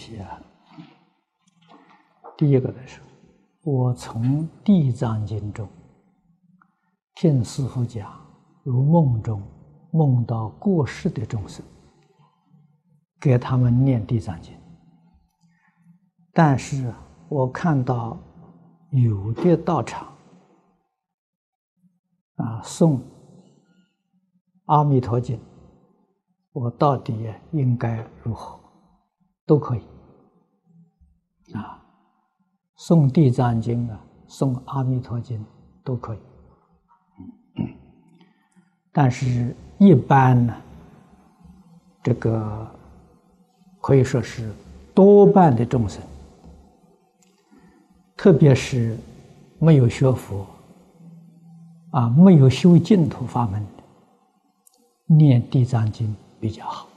这一位同学问的问题啊，第一个来说，我从《地藏经》中听师傅讲，如梦中梦到过世的众生，给他们念《地藏经》，但是我看到有的道场啊诵《阿弥陀经》。我到底应该如何？都可以，诵《地藏经》啊，诵《阿弥陀经》都可以。但是，一般呢，这个可以说是多半的众生，特别是没有学佛啊，没有修净土法门的，念《地藏经》。比较好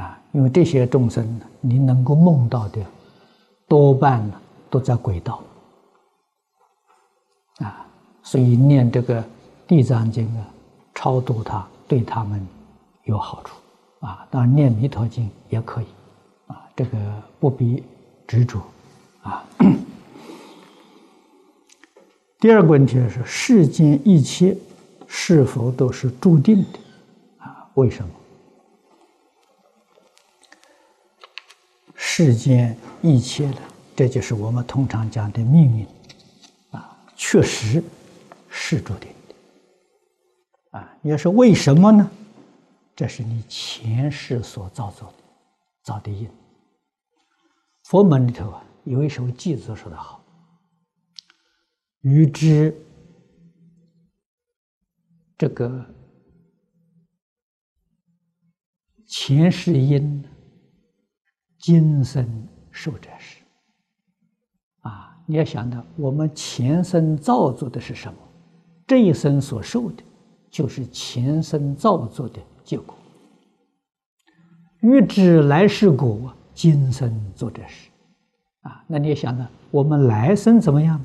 啊，因为这些众生，你能够梦到的，多半呢都在轨道啊，所以念这个《地藏经》啊，超度他，对他们有好处啊。当然，念《弥陀经》也可以啊，这个不必执着啊。第二个问题是：世间一切是否都是注定的？啊为什么？世间一切的，这就是我们通常讲的命运啊，确实是注定的啊。你要说为什么呢？这是你前世所造作的造的因。佛门里头啊，有一首偈子说的好：“欲知这个。”前世因，今生受者是。啊，你要想到我们前生造作的是什么，这一生所受的，就是前生造作的结果。欲知来世果，今生做这事。啊，那你要想到我们来生怎么样？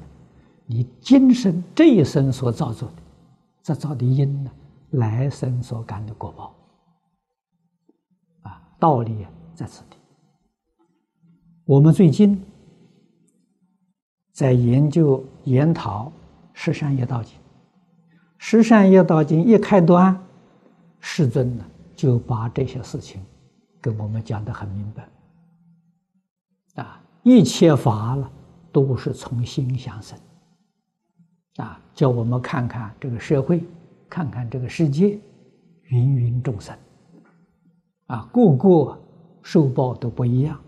你今生这一生所造作的，这造的因呢，来生所感的果报。啊道理在此地。我们最近在研究研讨《十善业道经》，《十善业道经》一开端，世尊呢就把这些事情跟我们讲的很明白。啊，一切法了都是从心想生。啊，叫我们看看这个社会，看看这个世界，芸芸众生。啊，个个受报都不一样，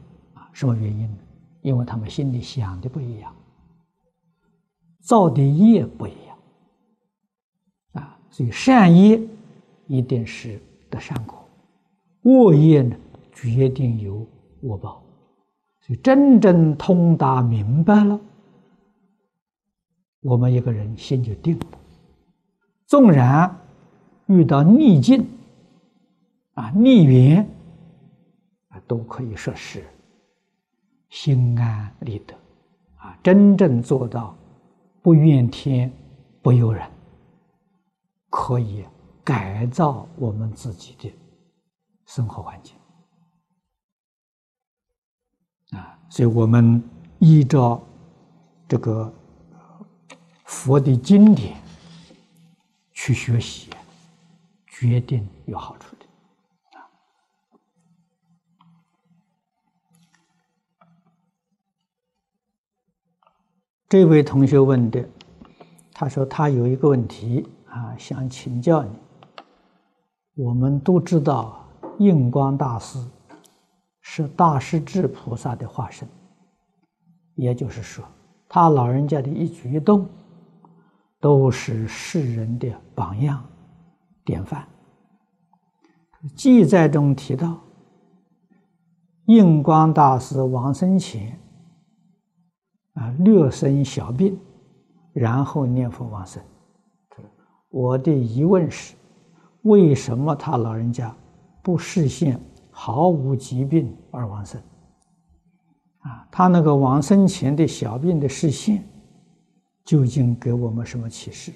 什么原因呢？因为他们心里想的不一样，造的业不一样，啊，所以善业一定是得善果，恶业呢决定有恶报，所以真正通达明白了，我们一个人心就定了，纵然遇到逆境。啊，逆缘啊，都可以说是心安理得啊，真正做到不怨天不由人，可以改造我们自己的生活环境啊。所以我们依照这个佛的经典去学习，决定有好处。这位同学问的，他说他有一个问题啊，想请教你。我们都知道印光大师是大势至菩萨的化身，也就是说，他老人家的一举一动都是世人的榜样、典范。记载中提到，印光大师往生前。啊，略生小病，然后念佛往生。我的疑问是：为什么他老人家不视现毫无疾病而往生？啊，他那个往生前的小病的视现，究竟给我们什么启示？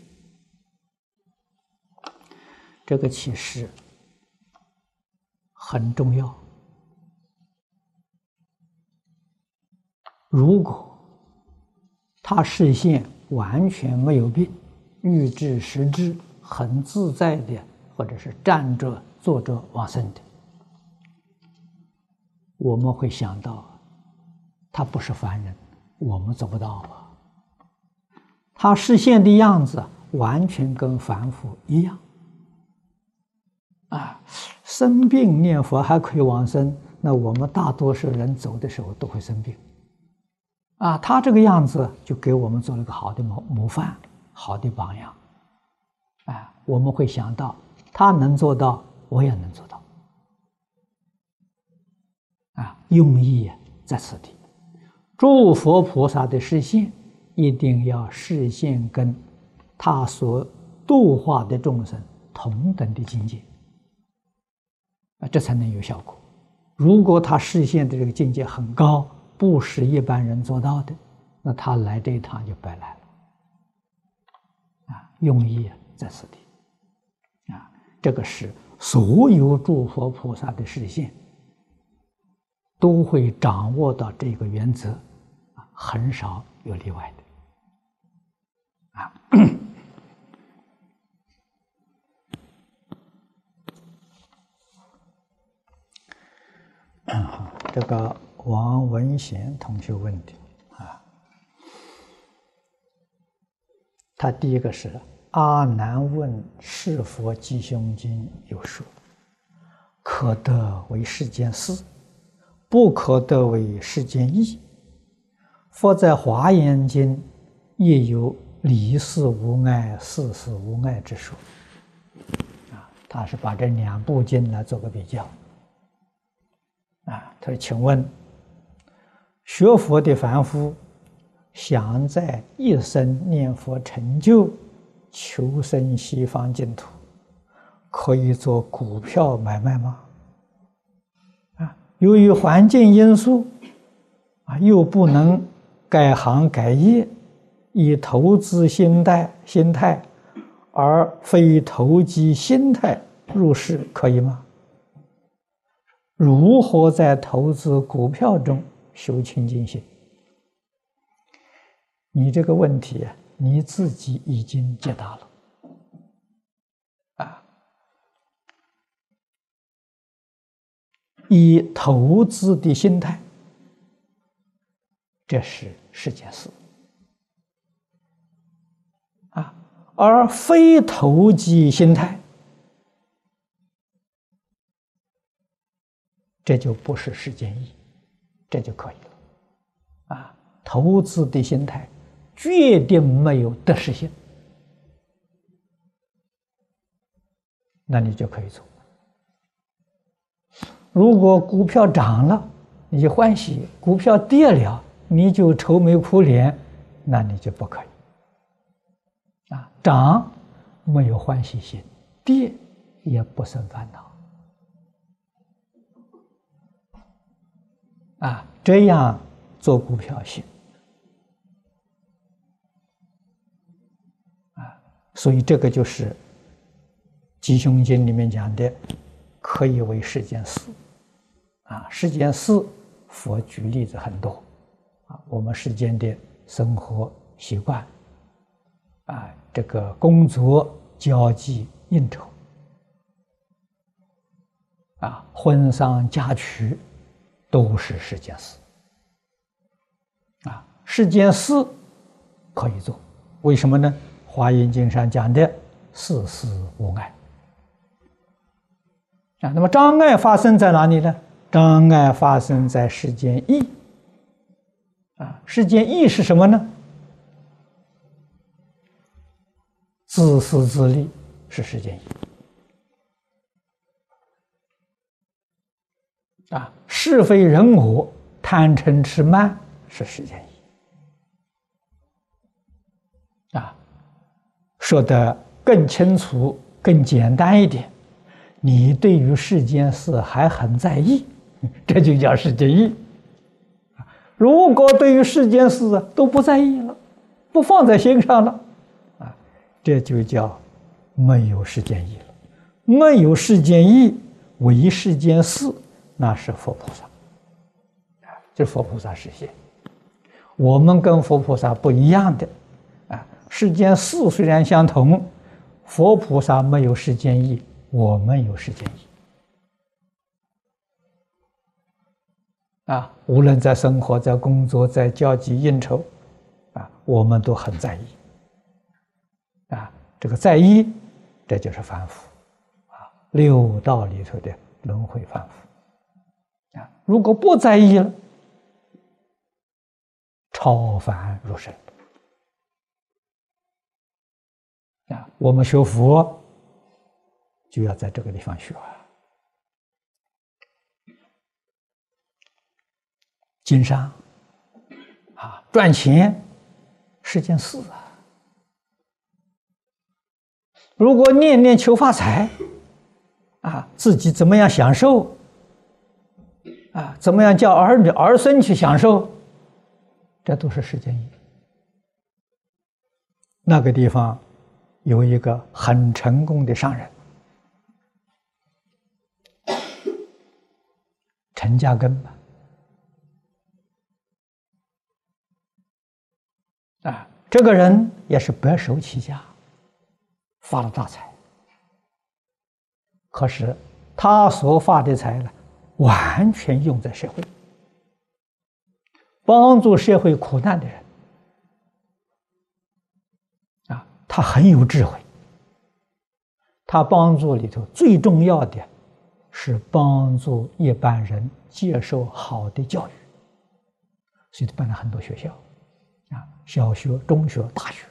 这个启示很重要。如果他视线完全没有病，欲知实质很自在的，或者是站着、坐着往生的，我们会想到，他不是凡人，我们做不到啊。他视线的样子完全跟凡夫一样，啊，生病念佛还可以往生，那我们大多数人走的时候都会生病。啊，他这个样子就给我们做了个好的模模范，好的榜样。哎，我们会想到他能做到，我也能做到。啊，用意在此地，诸佛菩萨的视线一定要视线跟他所度化的众生同等的境界，啊，这才能有效果。如果他视线的这个境界很高，不是一般人做到的，那他来这一趟就白来了。啊，用意在此地，啊，这个是所有诸佛菩萨的视线都会掌握到这个原则，啊，很少有例外的，啊。好，这个。王文贤同学问的啊，他第一个是阿难问是否吉凶经有说，可得为世间事，不可得为世间义。佛在华严经也有离世无碍、世事无碍之说。啊，他是把这两部经来做个比较。啊，他说：“请问。”学佛的凡夫，想在一生念佛成就，求生西方净土，可以做股票买卖吗？啊，由于环境因素，啊，又不能改行改业，以投资心态心态，而非投机心态入市，可以吗？如何在投资股票中？修清净心，你这个问题啊，你自己已经解答了啊！以投资的心态，这是世间事啊，而非投机心态，这就不是世间意。这就可以了，啊，投资的心态决定没有得失心，那你就可以做。如果股票涨了，你就欢喜；股票跌了，你就愁眉苦脸，那你就不可以。啊，涨没有欢喜心，跌也不生烦恼。啊，这样做股票行啊，所以这个就是《吉凶经》里面讲的，可以为世间事啊。世间事，佛举例子很多啊。我们世间的生活习惯啊，这个工作交际应酬啊，婚丧嫁娶。都是世间事啊，世间事可以做，为什么呢？《华严经》上讲的“事事无碍”啊，那么障碍发生在哪里呢？障碍发生在世间意啊，世间意是什么呢？自私自利是世间意。啊，是非人我、贪嗔痴慢是世间意。啊，说的更清楚、更简单一点，你对于世间事还很在意，这就叫世间意。如果对于世间事都不在意了，不放在心上了，啊，这就叫没有世间意了。没有世间意。为世间事，那是佛菩萨，啊，这佛菩萨实现。我们跟佛菩萨不一样的，啊，世间事虽然相同，佛菩萨没有世间意，我们有世间意。啊，无论在生活、在工作、在交际应酬，啊，我们都很在意。啊，这个在意，这就是凡夫，啊，六道里头的轮回凡夫。如果不在意了，超凡入圣。啊，我们学佛就要在这个地方学。经商啊，赚钱是件事啊。如果念念求发财啊，自己怎么样享受啊？怎么样叫儿女儿孙去享受？这都是世间意。那个地方有一个很成功的商人，陈家根吧。啊，这个人也是白手起家，发了大财。可是他所发的财呢，完全用在社会，帮助社会苦难的人。啊，他很有智慧。他帮助里头最重要的，是帮助一般人接受好的教育，所以他办了很多学校啊。小学、中学、大学，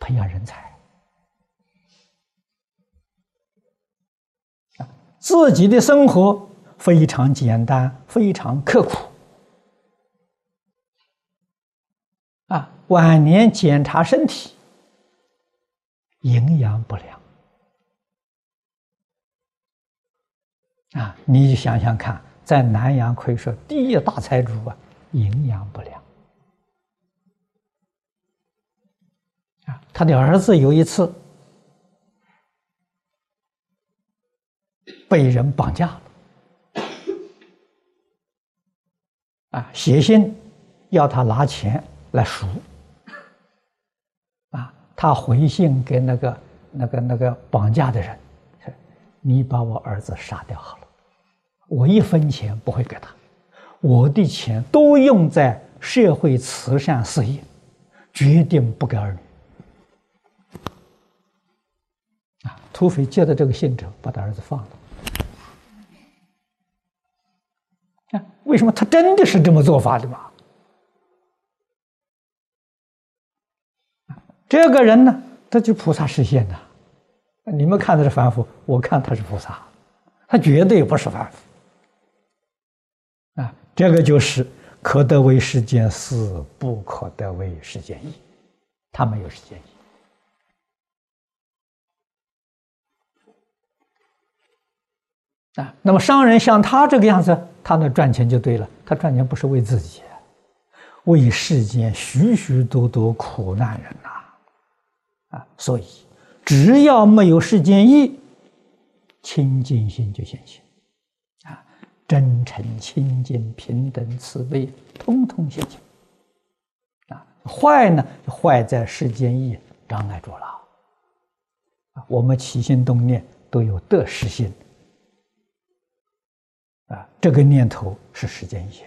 培养人才自己的生活非常简单，非常刻苦啊！晚年检查身体，营养不良啊！你想想看，在南阳可以说第一大财主啊！营养不良啊！他的儿子有一次被人绑架了啊，写信要他拿钱来赎啊，他回信给那个那个那个绑架的人：“你把我儿子杀掉好了，我一分钱不会给他。”我的钱都用在社会慈善事业，决定不给儿女。啊，土匪接到这个信之后，把他儿子放了。啊，为什么他真的是这么做法的嘛？这个人呢，他就菩萨实现的。你们看他是凡夫，我看他是菩萨，他绝对不是凡夫。啊。这个就是可得为世间事，不可得为世间意。他没有世间义啊。那么商人像他这个样子，他那赚钱就对了。他赚钱不是为自己，为世间许许多多苦难人呐啊。所以，只要没有世间意，清净心就现前。真诚、清净、平等、慈悲，通通现前。啊，坏呢？坏在世间意障碍住了。啊，我们起心动念都有得失心。啊，这个念头是时间一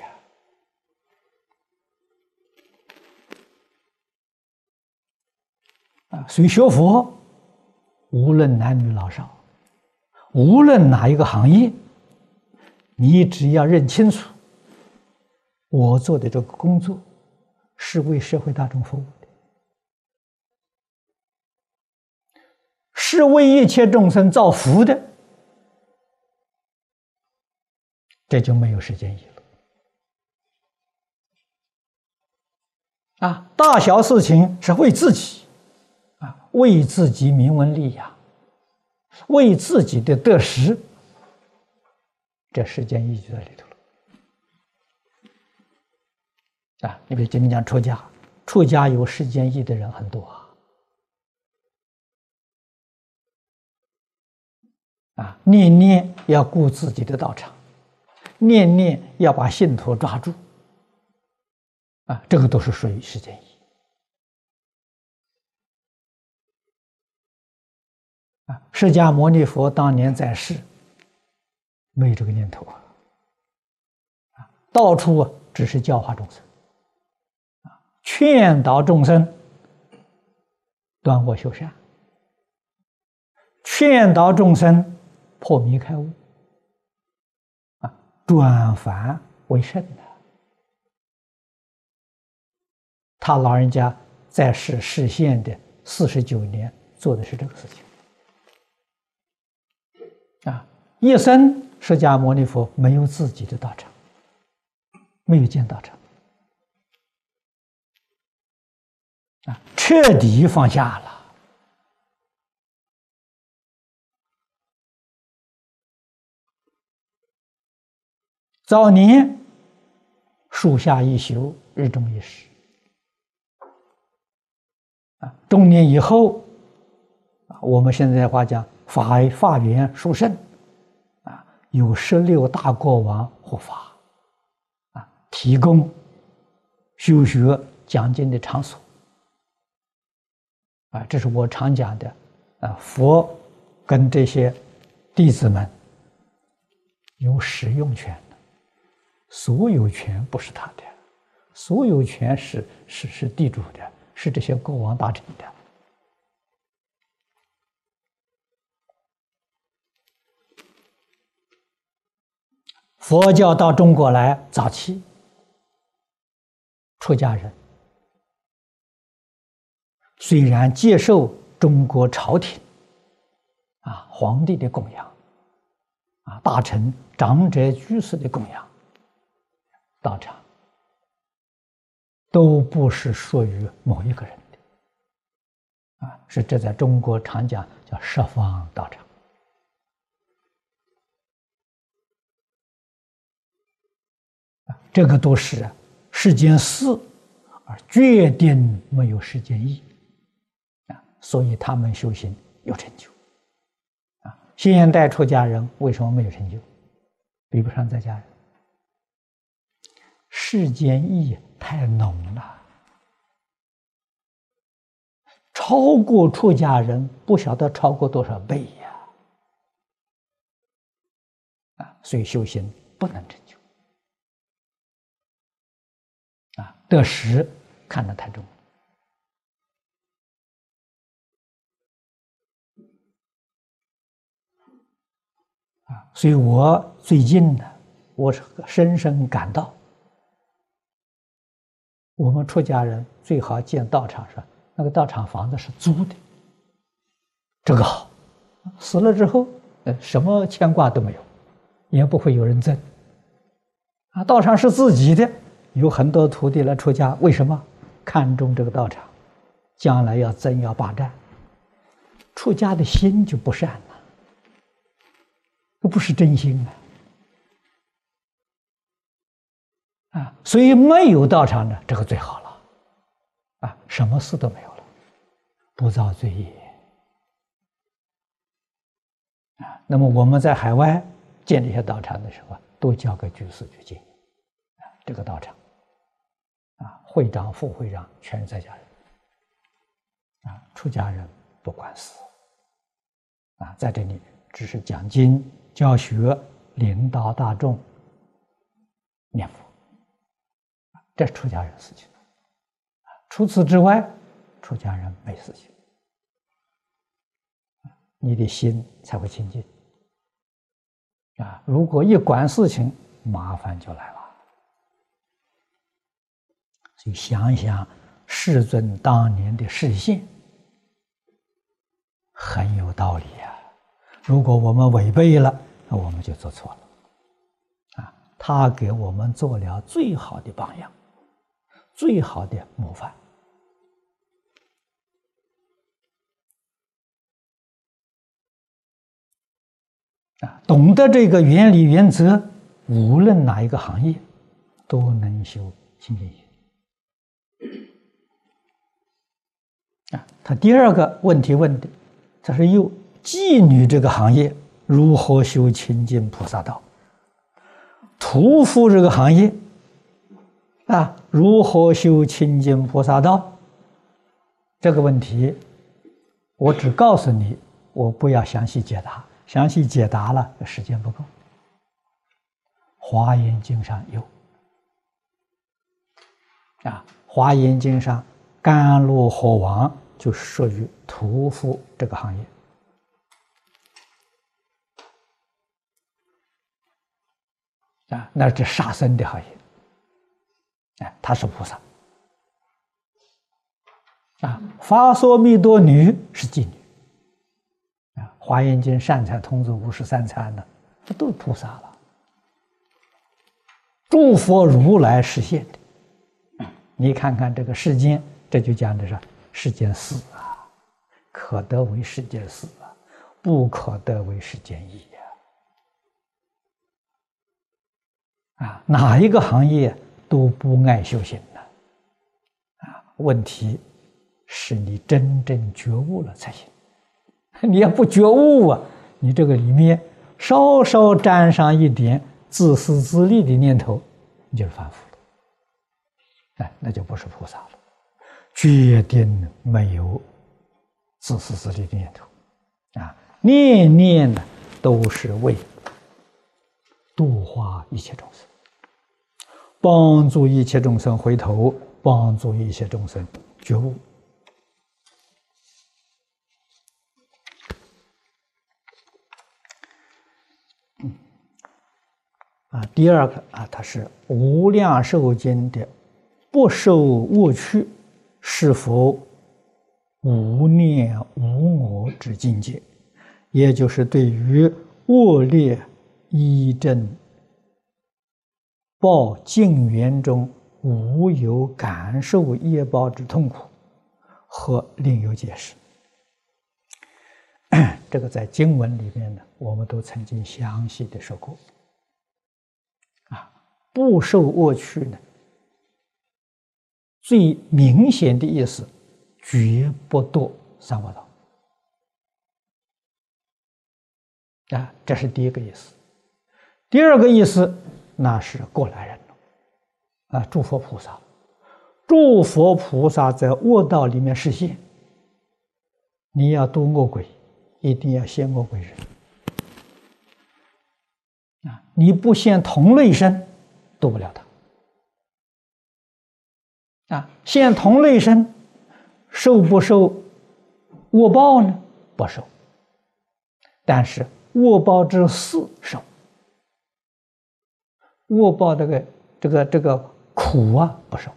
啊。啊，所以学佛，无论男女老少，无论哪一个行业。你只要认清楚，我做的这个工作是为社会大众服务的，是为一切众生造福的，这就没有时间意了。啊，大小事情是为自己，啊，为自己名闻利养，为自己的得失。这时间意义就在里头了啊！你比如今天讲出家，出家有时间意的人很多啊。啊，念念要顾自己的道场，念念要把信徒抓住，啊，这个都是属于世间意。啊，释迦牟尼佛当年在世，没有这个念头啊，到处只是教化众生，啊，劝导众生断恶修善，劝导众生。破迷开悟，转凡为圣的，他老人家在世实现的四十九年，做的是这个事情，啊，一生释迦牟尼佛没有自己的道场，没有见道场，啊，彻底放下了。早年树下一宿，日中一时。啊，中年以后，啊，我们现在话讲法法缘殊胜，啊，有十六大国王护法，啊，提供修学讲经的场所，啊，这是我常讲的，啊，佛跟这些弟子们有使用权。所有权不是他的，所有权是是是地主的，是这些国王大臣的。佛教到中国来早期，出家人虽然接受中国朝廷啊皇帝的供养，啊大臣长者居士的供养。道场都不是属于某一个人的，啊，是这在中国常讲叫十方道场，这个都是世间事，而决定没有世间义，啊，所以他们修行有成就，啊，现代出家人为什么没有成就？比不上在家人。世间意太浓了，超过出家人不晓得超过多少倍呀！啊，所以修行不能成就啊，得失看得太重啊，所以我最近呢，我是深深感到。我们出家人最好建道场上，那个道场房子是租的，这个好。死了之后，呃，什么牵挂都没有，也不会有人争。啊，道场是自己的，有很多徒弟来出家，为什么？看中这个道场，将来要争要霸占，出家的心就不善了，这不是真心啊。啊，所以没有道场呢，这个最好了，啊，什么事都没有了，不造罪业，啊，那么我们在海外建这些道场的时候，都交给居士去建，啊，这个道场，啊，会长、副会长全是在家人，啊，出家人不管事，啊，在这里只是讲经、教学、领导大众、念佛。这出家人事情，除此之外，出家人没事情。你的心才会清净啊！如果一管事情，麻烦就来了。所以想一想，世尊当年的示现很有道理呀。如果我们违背了，那我们就做错了啊！他给我们做了最好的榜样。最好的模范啊！懂得这个原理原则，无论哪一个行业，都能修清净心。啊，他第二个问题问的，他说：“又妓女这个行业如何修清净菩萨道？屠夫这个行业啊，如何修清净菩萨道？这个问题，我只告诉你，我不要详细解答。详细解答了，时间不够。《华严经》上有啊，《华严经》上甘露火王就属于屠夫这个行业。啊，那是杀生的行业。哎，他是菩萨。啊，发梭密多女是妓女。啊，《华严经》善财童子五十三参呢，这都是菩萨了。诸佛如来实现的。你看看这个世间，这就讲的是世间事啊，可得为世间事啊，不可得为世间义。啊，哪一个行业都不爱修行的，啊，问题是你真正觉悟了才行。你要不觉悟啊，你这个里面稍稍沾上一点自私自利的念头，你就是凡夫了。哎，那就不是菩萨了，决定没有自私自利的念头，啊，念念呢都是为。度化一切众生，帮助一切众生回头，帮助一切众生觉悟。啊，第二个啊，它是《无量寿经》的不受恶趣，是否无念无我之境界？也就是对于恶劣。一正报净缘中无有感受业报之痛苦，和另有解释。这个在经文里面呢，我们都曾经详细的说过。啊，不受恶趣呢，最明显的意思，绝不堕三恶道。啊，这是第一个意思。第二个意思，那是过来人了，啊，诸佛菩萨，诸佛菩萨在恶道里面实现。你要度恶鬼，一定要现恶鬼人，啊，你不现同类身，度不了他。啊，现同类身，受不受恶报呢？不受，但是恶报之四受。恶报这个这个这个苦啊不受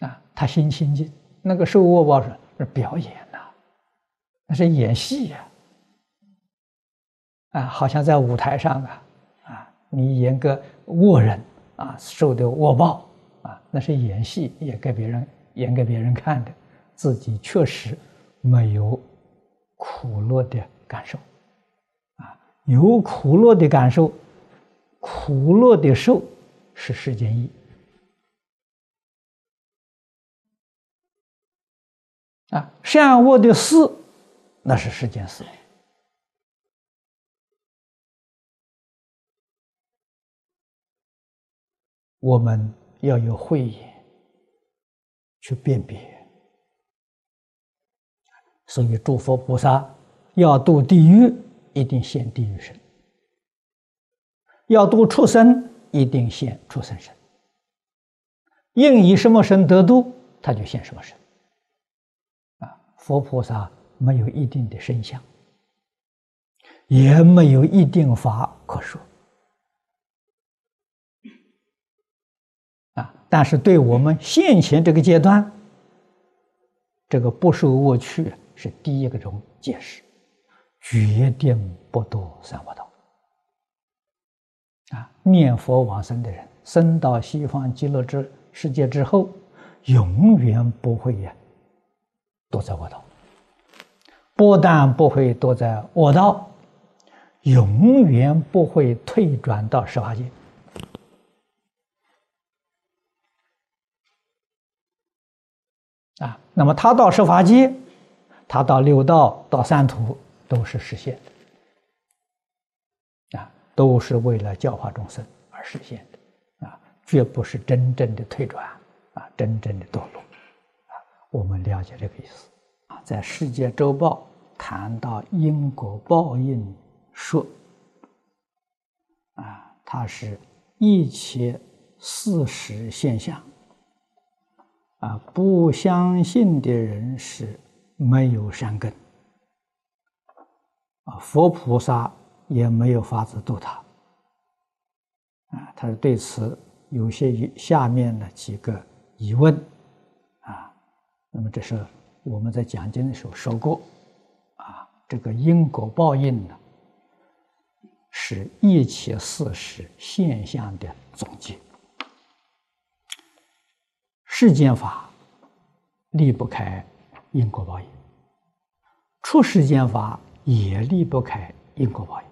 啊，他心清净。那个受恶报是是表演呐，那是演戏呀，啊，好像在舞台上啊啊，你演个恶人啊，受的恶报啊，那是演戏，演给别人演给别人看的，自己确实没有苦乐的感受。有苦乐的感受，苦乐的受是世间意啊，善恶的事那是世间事。我们要有慧眼去辨别，所以诸佛菩萨要度地狱。一定现地狱身，要度畜生，一定现畜生身。应以什么身得度，他就现什么身。啊，佛菩萨没有一定的身相，也没有一定法可说。啊，但是对我们现前这个阶段，这个不受恶趣是第一个种解释。决定不堕三恶道啊！念佛往生的人，生到西方极乐之世界之后，永远不会呀堕在恶道。不但不会堕在恶道，永远不会退转到十八界啊！那么他到十法界，他到六道到三途都是实现的，啊，都是为了教化众生而实现的，啊，绝不是真正的退转，啊，真正的堕落，啊，我们了解这个意思，啊，在《世界周报》谈到因果报应说，啊，它是一切事实现象。啊，不相信的人是没有善根，啊，佛菩萨也没有法子度他。啊，他是对此有些下面的几个疑问，啊，那么这是我们在讲经的时候说过，啊，这个因果报应呢，是一切事实现象的总结。世间法离不开因果报应，出世间法也离不开因果报应。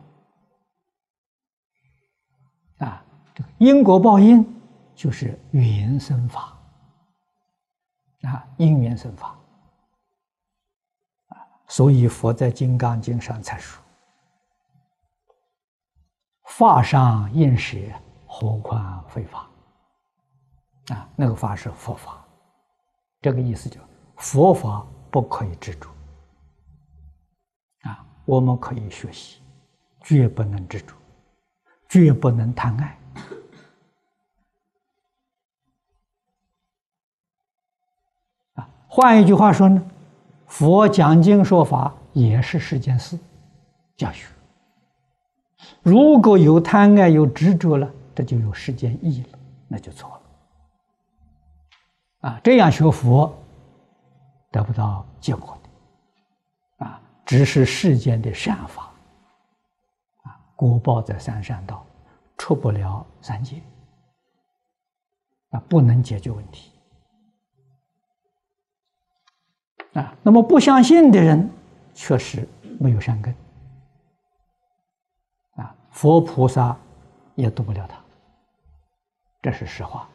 啊，这个因果报应就是缘生法，啊，因缘生法。所以佛在《金刚经》上才说：“法上应舍，何况非法。”啊，那个法是佛法，这个意思就佛法不可以执着。我们可以学习，绝不能执着，绝不能贪爱。啊，换一句话说呢，佛讲经说法也是世间事，教学。如果有贪爱有执着了，这就有世间义了，那就错了。啊，这样学佛得不到结果，只是世间的善法，啊，果报在三善道，出不了三界，啊，不能解决问题，啊，那么不相信的人确实没有善根，啊，佛菩萨也渡不了他，这是实话。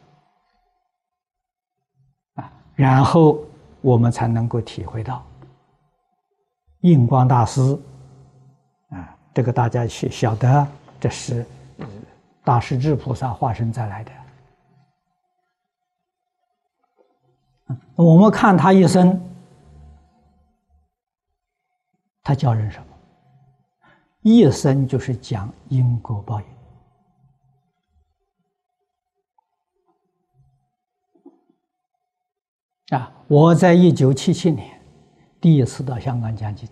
啊然后我们才能够体会到，印光大师啊，这个大家晓晓得，这是大势至菩萨化身再来的。我们看他一生，他教人什么？一生就是讲因果报应。啊！我在一九七七年第一次到香港讲经，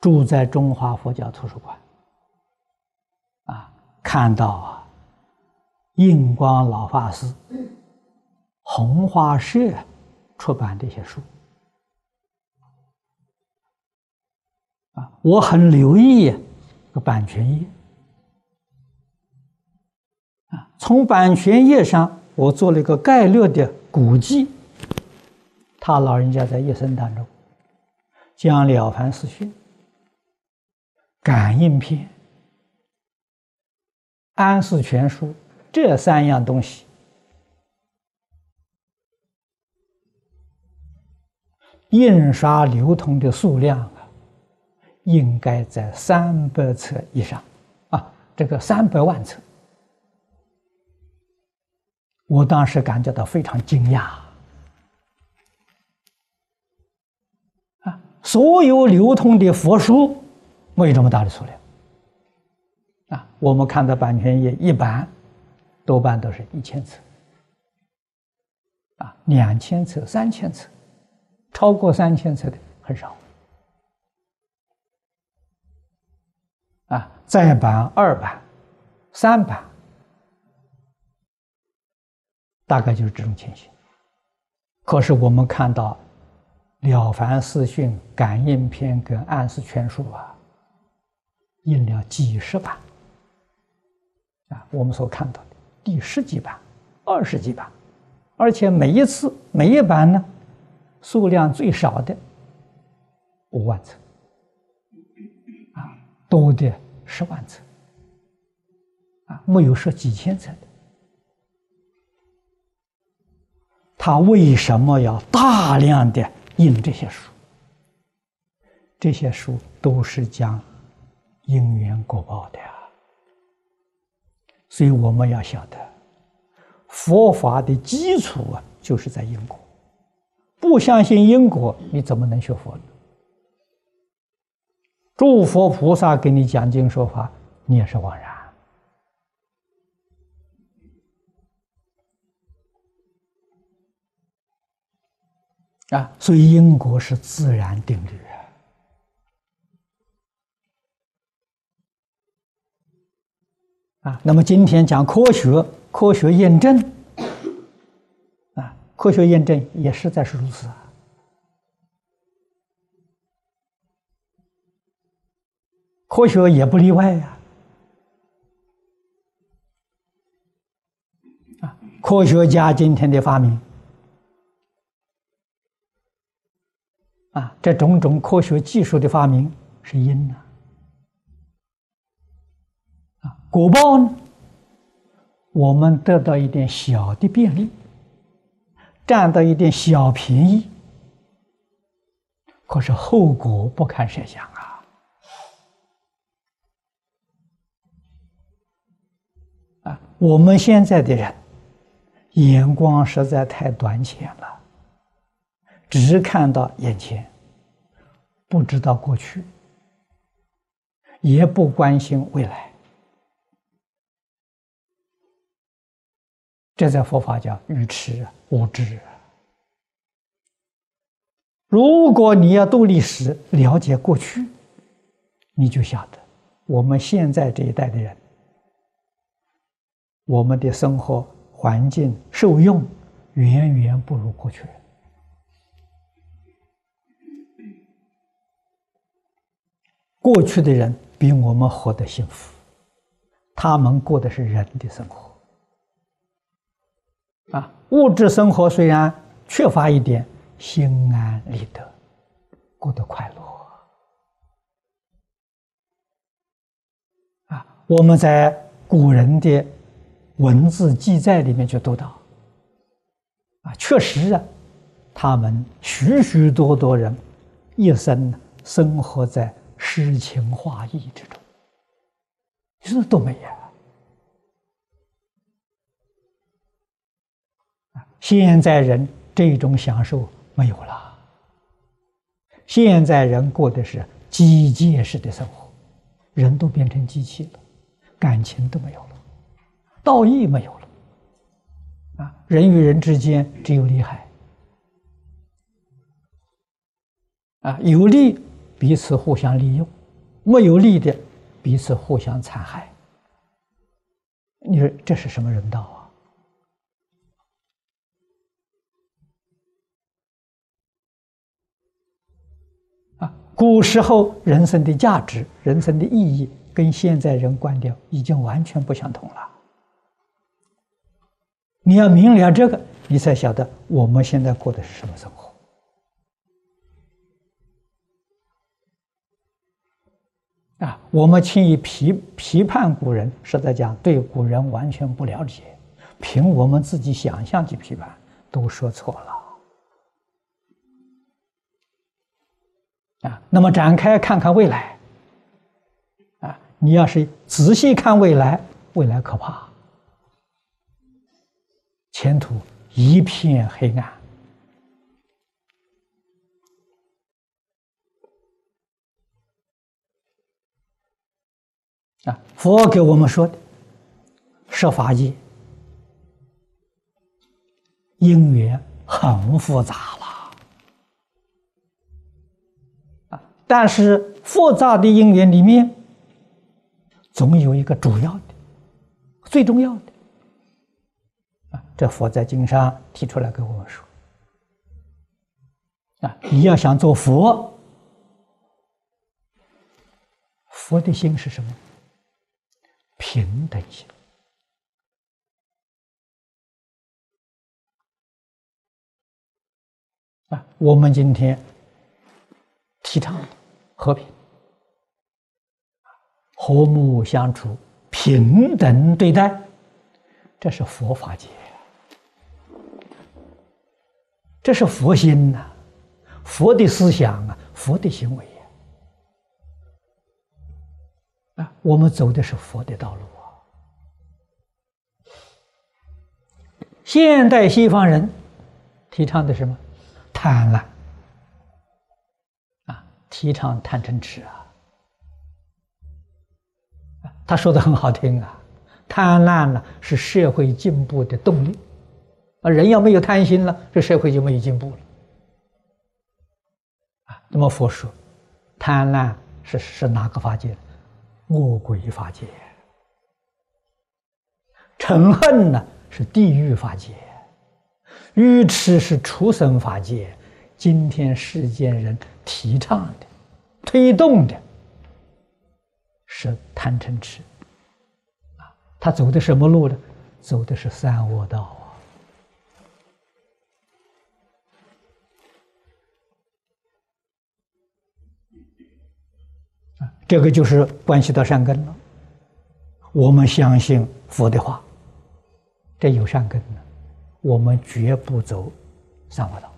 住在中华佛教图书馆，啊，看到啊，印光老法师红花社出版这些书，啊，我很留意这个版权页，啊，从版权页上我做了一个概略的估计。他老人家在一生当中，将《了凡四训》《感应篇》《安世全书》这三样东西印刷流通的数量啊，应该在三百册以上啊，这个三百万册，我当时感觉到非常惊讶。所有流通的佛书没有这么大的数量啊！我们看到版权页一般多半都是一千册啊，两千册、三千册，超过三千册的很少啊。再版、二版、三版，大概就是这种情形。可是我们看到。了凡四训、感应篇跟暗示全书啊，印了几十版啊，我们所看到的第十几版、二十几版，而且每一次每一版呢，数量最少的五万册啊，多的十万册啊，没有说几千册的。他为什么要大量的？印这些书，这些书都是讲因缘果报的呀。所以我们要晓得，佛法的基础啊，就是在因果。不相信因果，你怎么能学佛呢？诸佛菩萨给你讲经说法，你也是枉然。啊，所以因果是自然定律啊！啊，那么今天讲科学，科学验证，啊，科学验证也实在是如此啊！科学也不例外呀！啊，科学家今天的发明。啊，这种种科学技术的发明是因呐，啊，果报呢，我们得到一点小的便利，占到一点小便宜，可是后果不堪设想啊！啊，我们现在的人眼光实在太短浅了。只看到眼前，不知道过去，也不关心未来，这在佛法叫愚痴无知。如果你要读历史，了解过去，你就晓得，我们现在这一代的人，我们的生活环境受用，远远不如过去。过去的人比我们活得幸福，他们过的是人的生活，啊，物质生活虽然缺乏一点，心安理得，过得快乐。啊，我们在古人的文字记载里面就读到，啊，确实啊，他们许许多多人一生生活在。诗情画意之中，你说多美呀！现在人这种享受没有了，现在人过的是机械式的生活，人都变成机器了，感情都没有了，道义没有了，啊，人与人之间只有利害，啊，有利。彼此互相利用，没有利的，彼此互相残害。你说这是什么人道啊？啊，古时候人生的价值、人生的意义，跟现在人观点已经完全不相同了。你要明了这个，你才晓得我们现在过的是什么生活。啊，我们轻易批批判古人，实在讲对古人完全不了解，凭我们自己想象去批判，都说错了。啊，那么展开看看未来，啊，你要是仔细看未来，未来可怕，前途一片黑暗。啊，佛给我们说的，设法界因缘很复杂了啊，但是复杂的因缘里面，总有一个主要的、最重要的啊。这佛在经上提出来给我们说啊，你要想做佛，佛的心是什么？平等心啊！我们今天提倡和平、和睦相处、平等对待，这是佛法界，这是佛心呐，佛的思想啊，佛的行为。啊我们走的是佛的道路啊。现代西方人提倡的什么？贪婪啊，提倡贪嗔痴啊。他说的很好听啊，贪婪呢是社会进步的动力，啊，人要没有贪心了，这社会就没有进步了。啊，那么佛说，贪婪是是哪个法界？恶鬼法界。嗔恨呢是地狱法界，愚痴是畜生法界。今天世间人提倡的、推动的。是贪嗔痴啊，他走的什么路呢？走的是三恶道这个就是关系到善根了。我们相信佛的话，这有善根呢，我们绝不走三恶道，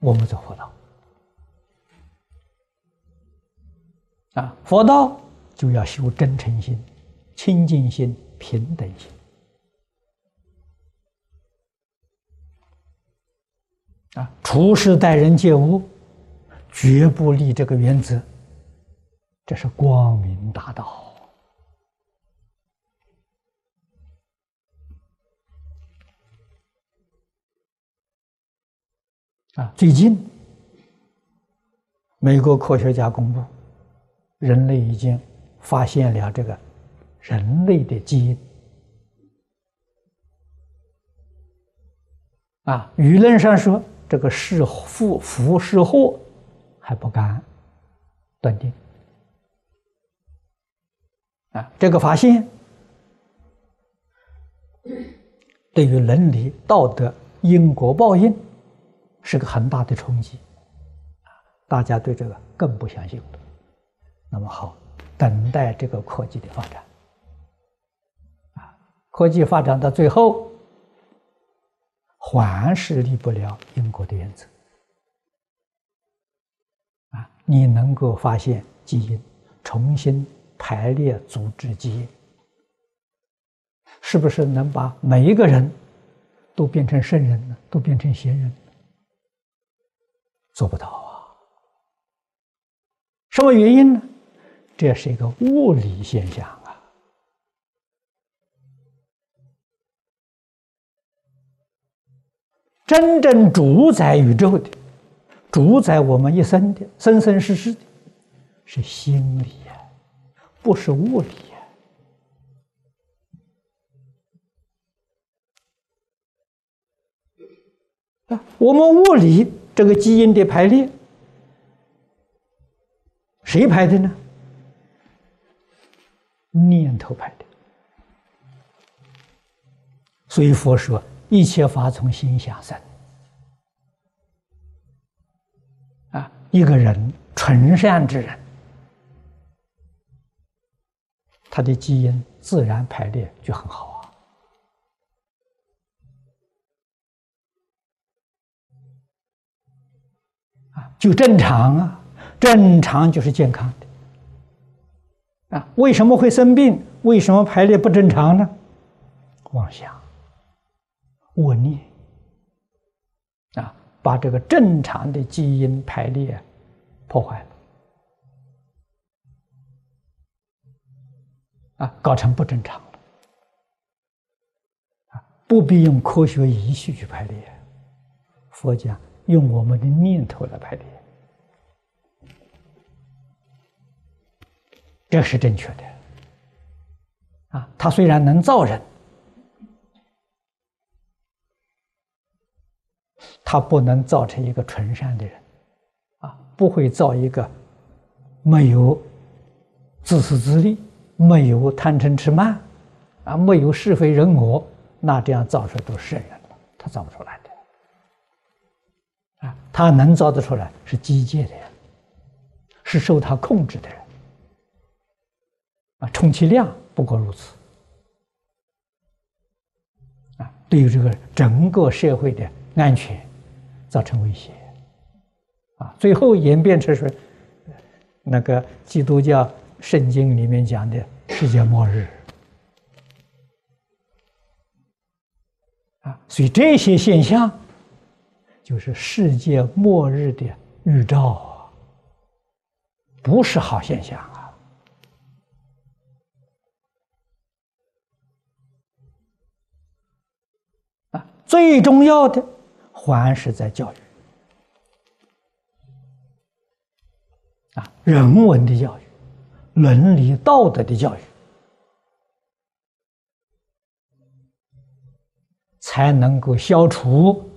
我们走佛道啊，佛道。就要修真诚心、清净心、平等心啊！处事待人接物，绝不立这个原则，这是光明大道啊！最近，美国科学家公布，人类已经。发现了这个人类的基因啊，舆论上说这个是福福是祸还不敢断定啊，这个发现对于伦理道德因果报应是个很大的冲击啊大家对这个更不相信那么好。等待这个科技的发展，啊，科技发展到最后，还是离不了因果的原则，啊，你能够发现基因，重新排列组织基因，是不是能把每一个人都变成圣人呢？都变成贤人？做不到啊！什么原因呢？这是一个物理现象啊！真正主宰宇宙的、主宰我们一生的、生生世世的，是心理，不是物理呀。啊，我们物理这个基因的排列，谁排的呢？念头排的，所以佛说一切法从心想生。啊，一个人纯善之人，他的基因自然排列就很好啊，啊，就正常啊，正常就是健康的。啊，为什么会生病？为什么排列不正常呢？妄想、恶念啊，把这个正常的基因排列破坏了，啊，搞成不正常了，啊，不必用科学仪器去排列，佛讲用我们的念头来排列。这是正确的，啊，他虽然能造人，他不能造成一个纯善的人，啊，不会造一个没有自私自利、没有贪嗔痴慢，啊，没有是非人我，那这样造出来都是圣人了，他造不出来的，啊，他能造得出来是机械的人，是受他控制的人。啊充其量不过如此，啊，对于这个整个社会的安全造成威胁，啊，最后演变成是那个基督教圣经里面讲的世界末日啊，所以这些现象就是世界末日的预兆啊，不是好现象啊！啊，最重要的还是在教育啊，人文的教育。伦理道德的教育，才能够消除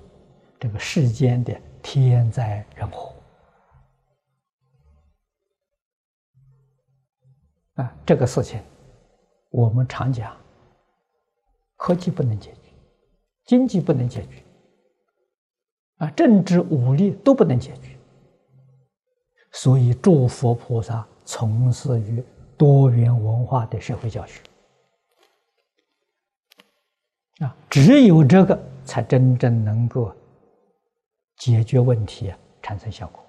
这个世间的天灾人祸。啊，这个事情我们常讲，科技不能解决，经济不能解决，啊，政治武力都不能解决，所以诸佛菩萨。从事于多元文化的社会教学啊，只有这个才真正能够解决问题，产生效果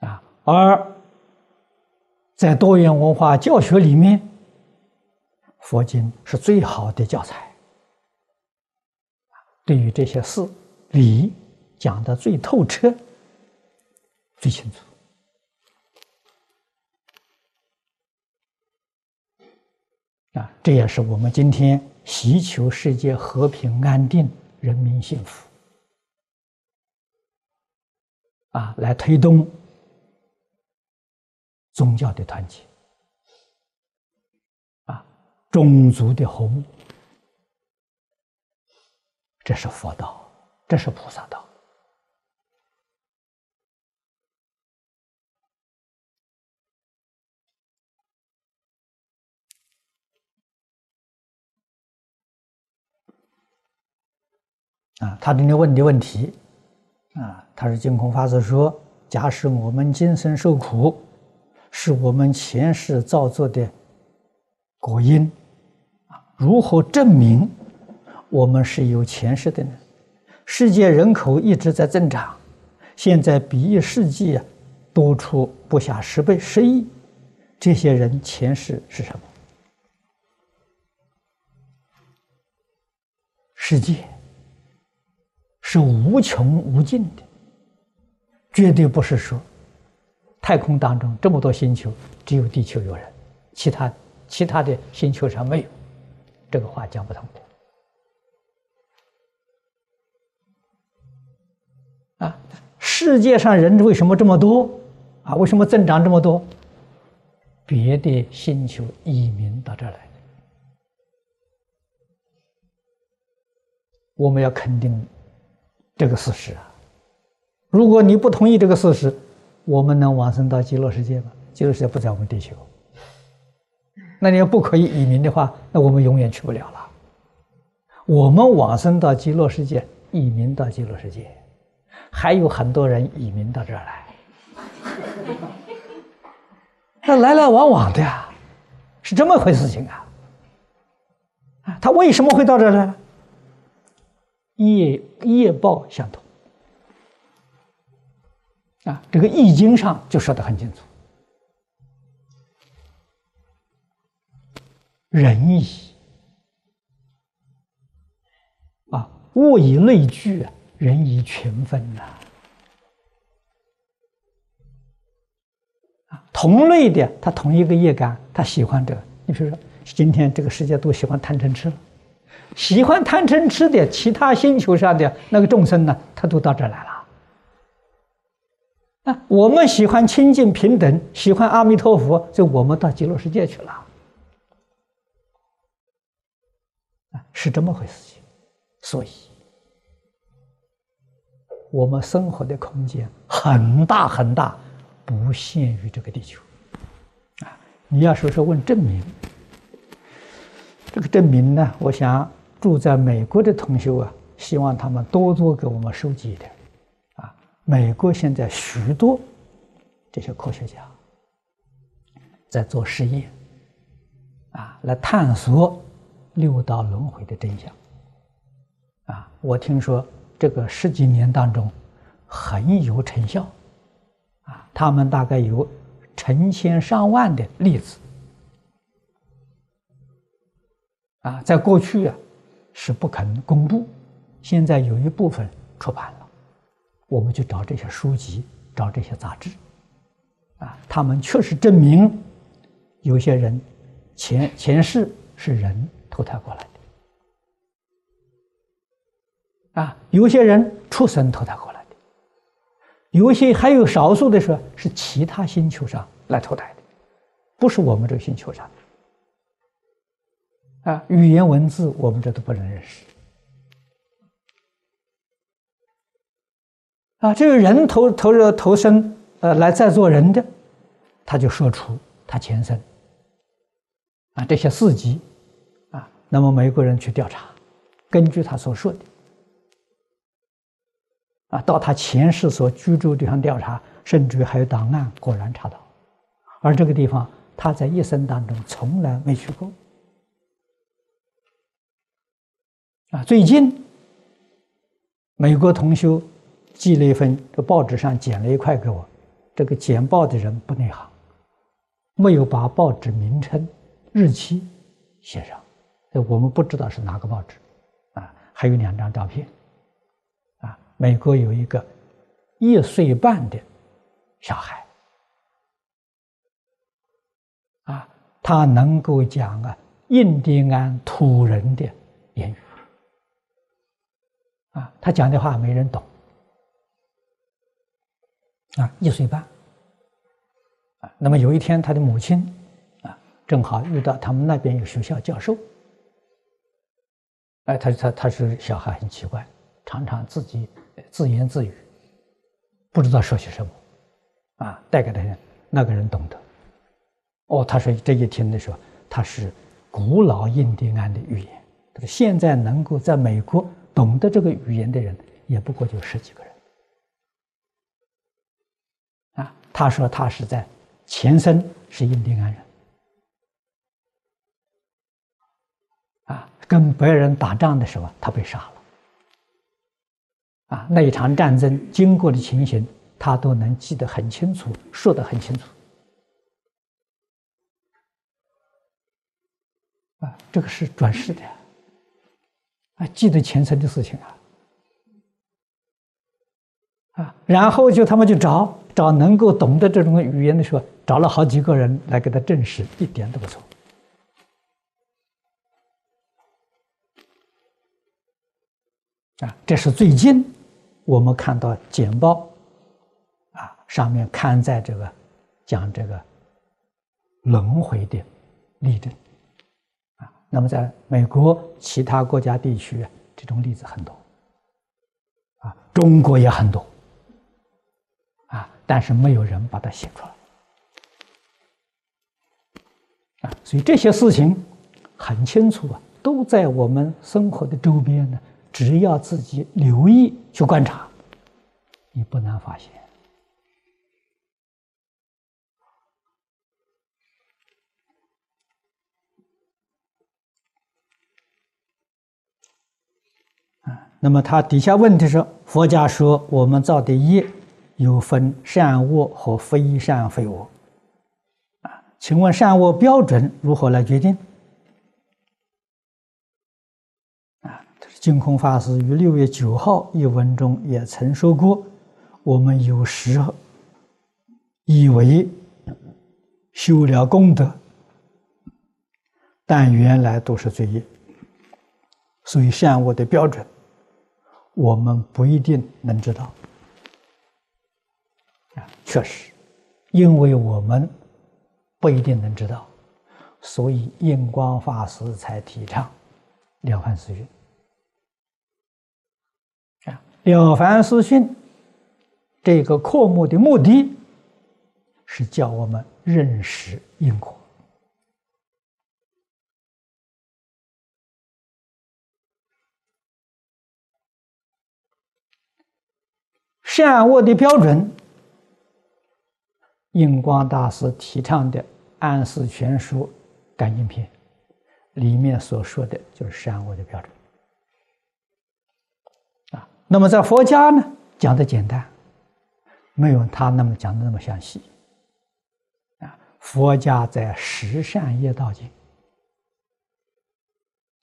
啊。而在多元文化教学里面，佛经是最好的教材对于这些事理。讲的最透彻、最清楚啊！这也是我们今天祈求世界和平安定、人民幸福啊，来推动宗教的团结啊，种族的和睦，这是佛道，这是菩萨道。啊，他今天问的问题，啊，他是净空法师说：假使我们今生受苦，是我们前世造作的果因，啊，如何证明我们是有前世的呢？世界人口一直在增长，现在比一世纪啊多出不下十倍、十亿，这些人前世是什么？世界。是无穷无尽的，绝对不是说太空当中这么多星球，只有地球有人，其他其他的星球上没有，这个话讲不通啊，世界上人为什么这么多？啊，为什么增长这么多？别的星球移民到这儿来的，我们要肯定。这个事实啊，如果你不同意这个事实，我们能往生到极乐世界吗？极乐世界不在我们地球，那你要不可以移民的话，那我们永远去不了了。我们往生到极乐世界，移民到极乐世界，还有很多人移民到这儿来，那来来往往的呀，是这么回事情啊。他为什么会到这儿来？业业报相同啊，这个《易经》上就说的很清楚：仁义啊，物以类聚，人以群分呐。啊，同类的，他同一个业感，他喜欢这个。你比如说，今天这个世界都喜欢贪嗔痴了。喜欢贪嗔痴的其他星球上的那个众生呢，他都到这儿来了。啊，我们喜欢清净平等，喜欢阿弥陀佛，就我们到极乐世界去了。啊，是这么回事情。所以，我们生活的空间很大很大，不限于这个地球。啊，你要说说问证明，这个证明呢，我想。住在美国的同学啊，希望他们多多给我们收集一点。啊，美国现在许多这些科学家在做实验，啊，来探索六道轮回的真相。啊，我听说这个十几年当中很有成效，啊，他们大概有成千上万的例子。啊，在过去啊，是不肯公布，现在有一部分出版了，我们就找这些书籍，找这些杂志，啊，他们确实证明，有些人前前世是人投胎过来的，啊，有些人畜生投胎过来的，有些还有少数的说是其他星球上来投胎的，不是我们这个星球上。啊，语言文字我们这都不能认识。啊，这个人投投入投生，呃，来再做人的，他就说出他前生。啊，这些事迹，啊，那么美国人去调查，根据他所说的，啊，到他前世所居住地方调查，甚至于还有档案，果然查到，而这个地方他在一生当中从来没去过。啊，最近美国同修寄了一份，这报纸上剪了一块给我。这个剪报的人不内行，没有把报纸名称、日期写上，我们不知道是哪个报纸。啊，还有两张照片。啊，美国有一个一岁半的小孩，啊，他能够讲啊印第安土人的言语。啊，他讲的话没人懂，啊，一岁半，啊，那么有一天他的母亲，啊，正好遇到他们那边有学校教授，哎，他他他是小孩很奇怪，常常自己自言自语，不知道说些什么，啊，带给他那个人懂得，哦，他说这一听的时候，他是古老印第安的语言，他说现在能够在美国。懂得这个语言的人也不过就十几个人，啊，他说他是在前身是印第安人，啊，跟白人打仗的时候他被杀了，啊，那一场战争经过的情形他都能记得很清楚，说得很清楚，啊，这个是转世的呀。啊，记得前生的事情啊，啊，然后就他们就找找能够懂得这种语言的时候，找了好几个人来给他证实，一点都不错。啊，这是最近我们看到简报，啊，上面刊载这个讲这个轮回的例证。那么，在美国其他国家地区，这种例子很多，啊，中国也很多，啊，但是没有人把它写出来，啊，所以这些事情很清楚啊，都在我们生活的周边呢。只要自己留意去观察，你不难发现。那么他底下问题是：佛家说我们造的业有分善恶和非善非恶，啊，请问善恶标准如何来决定？啊，净空法师于六月九号一文中也曾说过：我们有时候以为修了功德，但原来都是罪业，所以善恶的标准。我们不一定能知道，啊，确实，因为我们不一定能知道，所以印光法师才提倡《了凡四训》啊，《了凡四训》这个科目的目的是教我们认识因果。善恶的标准，印光大师提倡的《安世全书感应篇》里面所说的就是善恶的标准。啊，那么在佛家呢，讲的简单，没有他那么讲的那么详细。啊，佛家在十善业道经，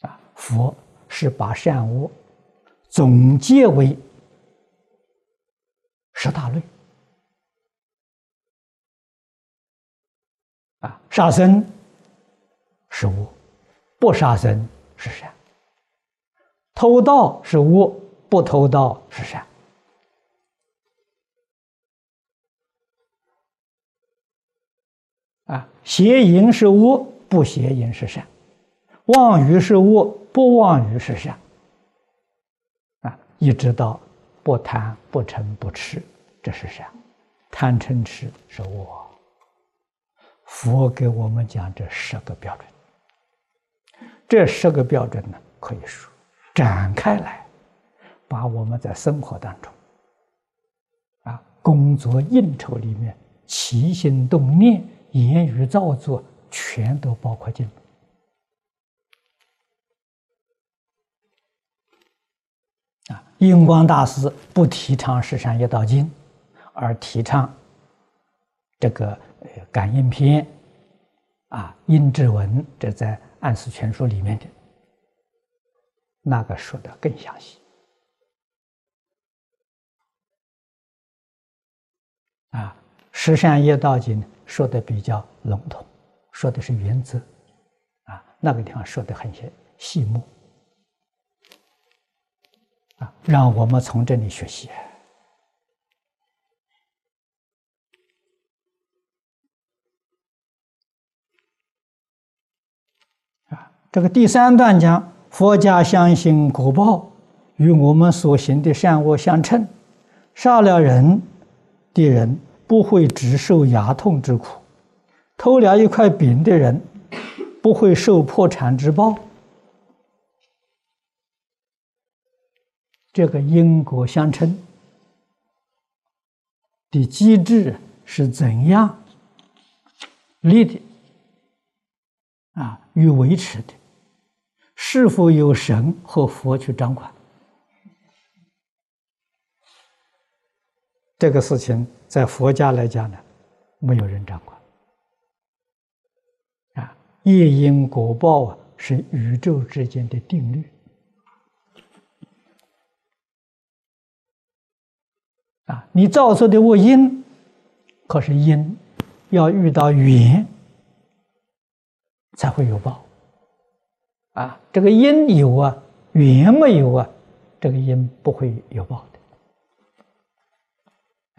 啊，佛是把善恶总结为十大类。啊，杀生是恶，不杀生是善；偷盗是恶，不偷盗是善。啊，邪淫是恶，不邪淫是善；妄语是恶，不妄语是善。啊，一直到不贪不嗔不痴，这是啥；贪嗔痴是我。佛给我们讲这十个标准，这十个标准呢，可以说展开来，把我们在生活当中，啊，工作应酬里面起心动念、言语造作，全都包括进来。啊，印光大师不提倡十善业道经，而提倡这个。感应篇啊，阴质文，这在《暗示全书》里面的那个说的更详细啊。十善业道经说的比较笼统，说的是原则啊，那个地方说的很细细目啊，让我们从这里学习。这个第三段讲，佛家相信果报与我们所行的善恶相称，杀了人的人不会只受牙痛之苦，偷了一块饼的人不会受破产之报。这个因果相称的机制是怎样立的啊？与维持的？是否有神和佛去掌管这个事情？在佛家来讲呢，没有人掌管。啊，业因果报啊，是宇宙之间的定律。啊，你造作的恶因，可是因要遇到缘才会有报。啊，这个因有啊，缘没有啊，这个因不会有报的。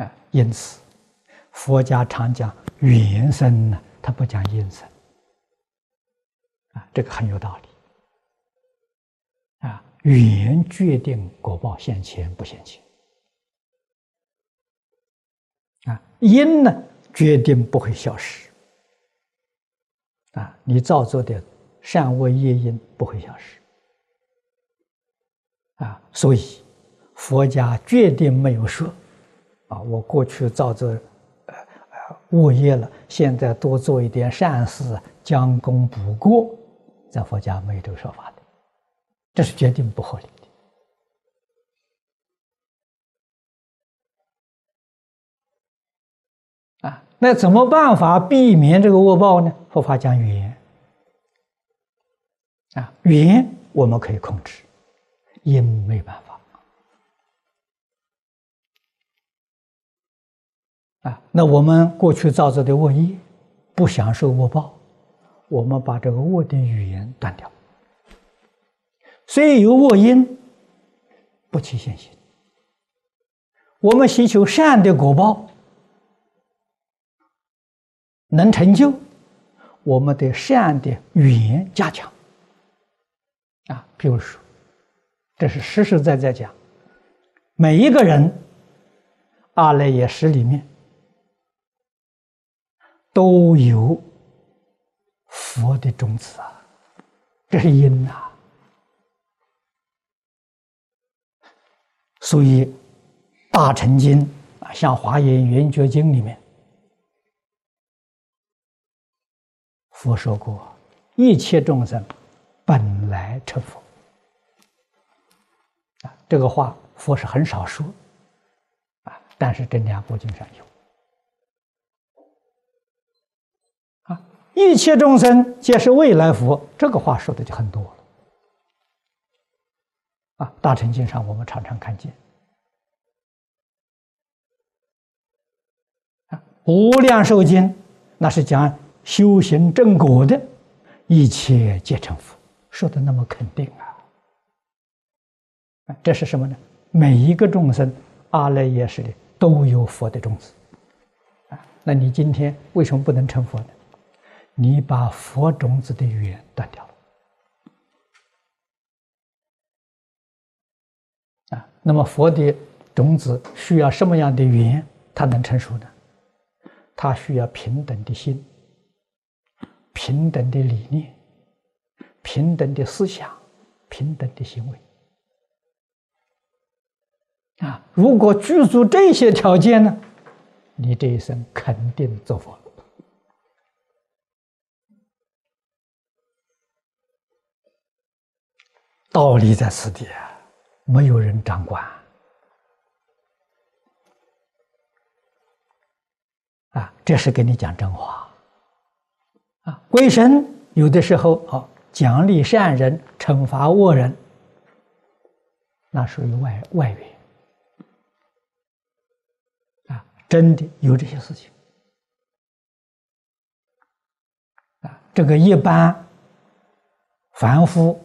啊，因此，佛家常讲缘生呢，他不讲因生。啊，这个很有道理。啊，缘决定果报现前不现前。啊，因呢决定不会消失。啊，你造作的。善恶业因不会消失啊，所以佛家决定没有说啊，我过去造作呃呃恶业了，现在多做一点善事，将功补过，在佛家没有这个说法的，这是决定不合理的啊。那怎么办法避免这个恶报呢？佛法讲语言。啊，缘我们可以控制，因没办法。啊，那我们过去造作的恶业，不享受恶报，我们把这个恶的语言断掉。虽有恶因，不起现行。我们寻求善的果报，能成就我们的善的语言加强。啊，比如说，这是实实在在讲，每一个人阿赖耶识里面都有佛的种子啊，这是因呐。所以《大乘经》啊，像《华严圆觉经》里面，佛说过，一切众生。本来成佛啊，这个话佛是很少说啊，但是这两部经上有。啊，一切众生皆是未来佛，这个话说的就很多了。啊，大乘经上我们常常看见。无量寿经那是讲修行正果的，一切皆成佛，说的那么肯定啊。这是什么呢？每一个众生，阿赖耶识里都有佛的种子。啊，那你今天为什么不能成佛呢？你把佛种子的缘断掉了啊！那么佛的种子需要什么样的缘，它能成熟呢？它需要平等的心、平等的理念、平等的思想、平等的行为啊！如果具足这些条件呢，你这一生肯定做佛。道理在此地，没有人掌管啊，这是跟你讲真话啊。鬼神有的时候啊，奖励善人，惩罚恶人，那属于外外缘啊，真的有这些事情啊。这个一般凡夫。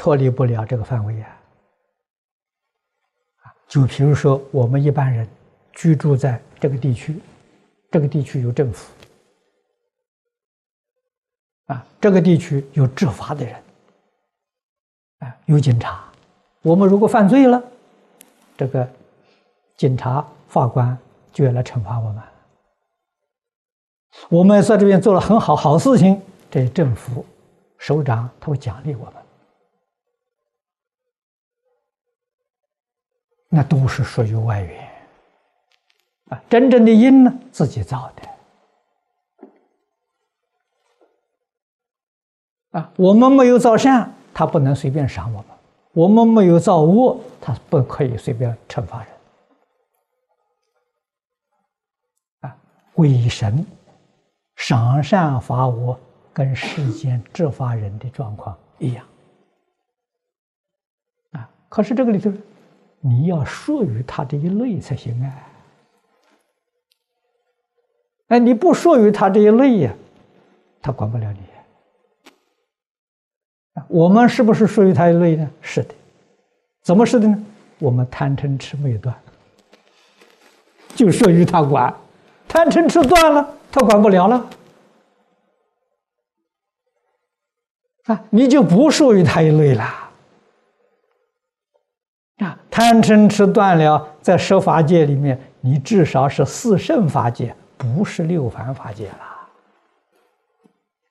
脱离不了这个范围啊！就比如说我们一般人居住在这个地区，这个地区有政府啊，这个地区有执法的人啊，有警察。我们如果犯罪了，这个警察、法官就要来惩罚我们。我们在这边做了很好好事情，这政府首长他会奖励我们。那都是属于外缘啊！真正的因呢，自己造的啊！我们没有造善，他不能随便赏我们；我们没有造恶，他不可以随便惩罚人啊！鬼神赏善罚恶，跟世间执法人的状况一样啊！可是这个里头。你要属于他这一类才行啊！哎，你不属于他这一类呀，他管不了你。我们是不是属于他一类呢？是的。怎么是的呢？我们贪嗔痴没有断，就属于他管。贪嗔痴断了，他管不了了。啊，你就不属于他一类了。啊，贪嗔痴断了，在十法界里面，你至少是四圣法界，不是六凡法界了。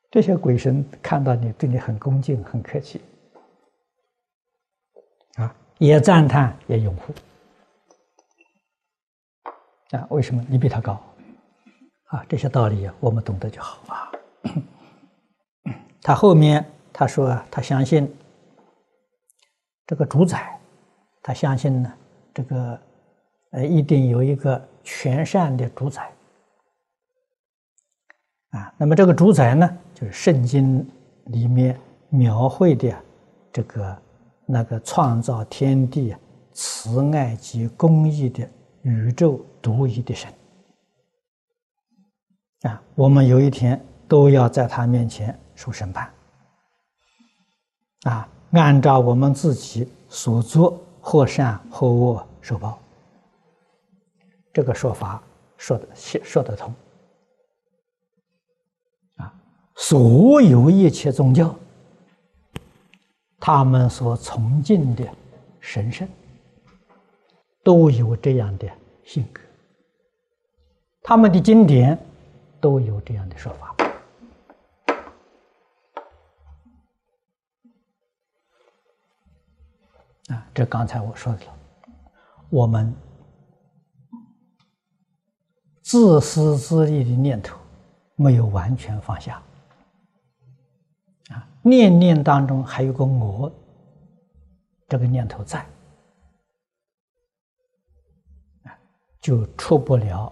这些鬼神看到你，对你很恭敬、很客气，啊，也赞叹，也拥护。啊，为什么你比他高？啊，这些道理我们懂得就好啊。他后面他说，他相信这个主宰。他相信呢，这个呃，一定有一个全善的主宰啊。那么这个主宰呢，就是圣经里面描绘的这个那个创造天地、慈爱及公义的宇宙独一的神啊。我们有一天都要在他面前受审判啊，按照我们自己所做。或善或恶受报，这个说法说的说得通！所有一切宗教，他们所崇敬的神圣，都有这样的性格，他们的经典都有这样的说法。啊，这刚才我说的了，我们自私自利的念头没有完全放下，念念当中还有个我这个念头在，就出不了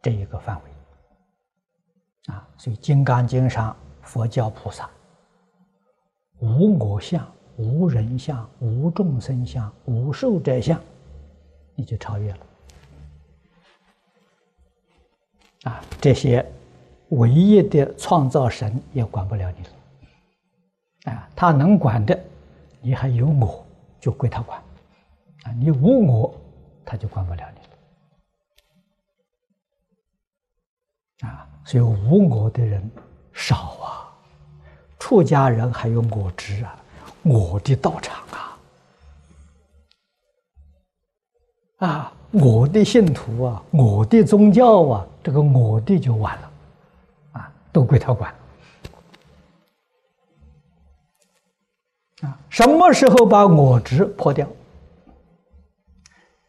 这一个范围啊。所以《金刚经》上佛教菩萨无我相、无人相、无众生相、无寿者相，你就超越了啊！这些唯一的创造神也管不了你了啊！他能管的，你还有我，就归他管啊！你无我，他就管不了你。啊，所以无我的人少啊，出家人还有我执啊，我的道场啊，啊，我的信徒啊，我的宗教啊，这个我的就完了，啊，都归他管。啊，什么时候把我执破掉，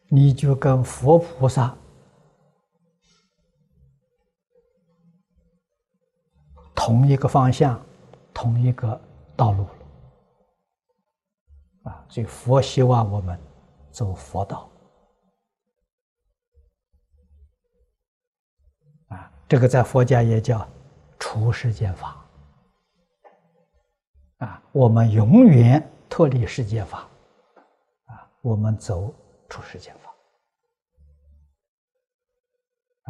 你就跟佛菩萨。同一个方向，同一个道路啊！所以佛希望我们走佛道啊，这个在佛家也叫除世间法啊。我们永远脱离世间法啊，我们走出世间法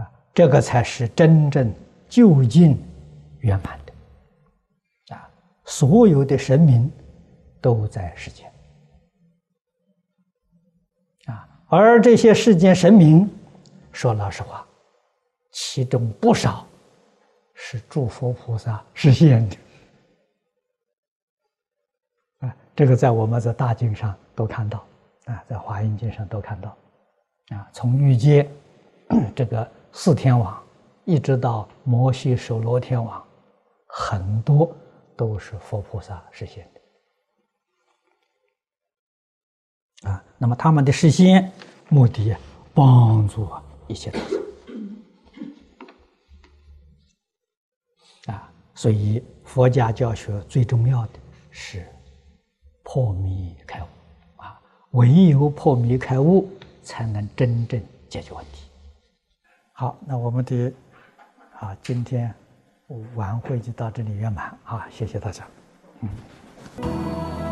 啊，这个才是真正究竟。圆满的啊，所有的神明都在世间啊，而这些世间神明，说老实话，其中不少是诸佛菩萨实现的这个在我们在大经上都看到啊，在华严经上都看到啊，从玉阶这个四天王，一直到摩西首罗天王。很多都是佛菩萨实现的啊，那么他们的实现目的帮助一切众生啊，所以佛家教学最重要的是破迷开悟啊，唯有破迷开悟，才能真正解决问题。好，那我们的啊，今天。晚会就到这里圆满啊！谢谢大家。嗯。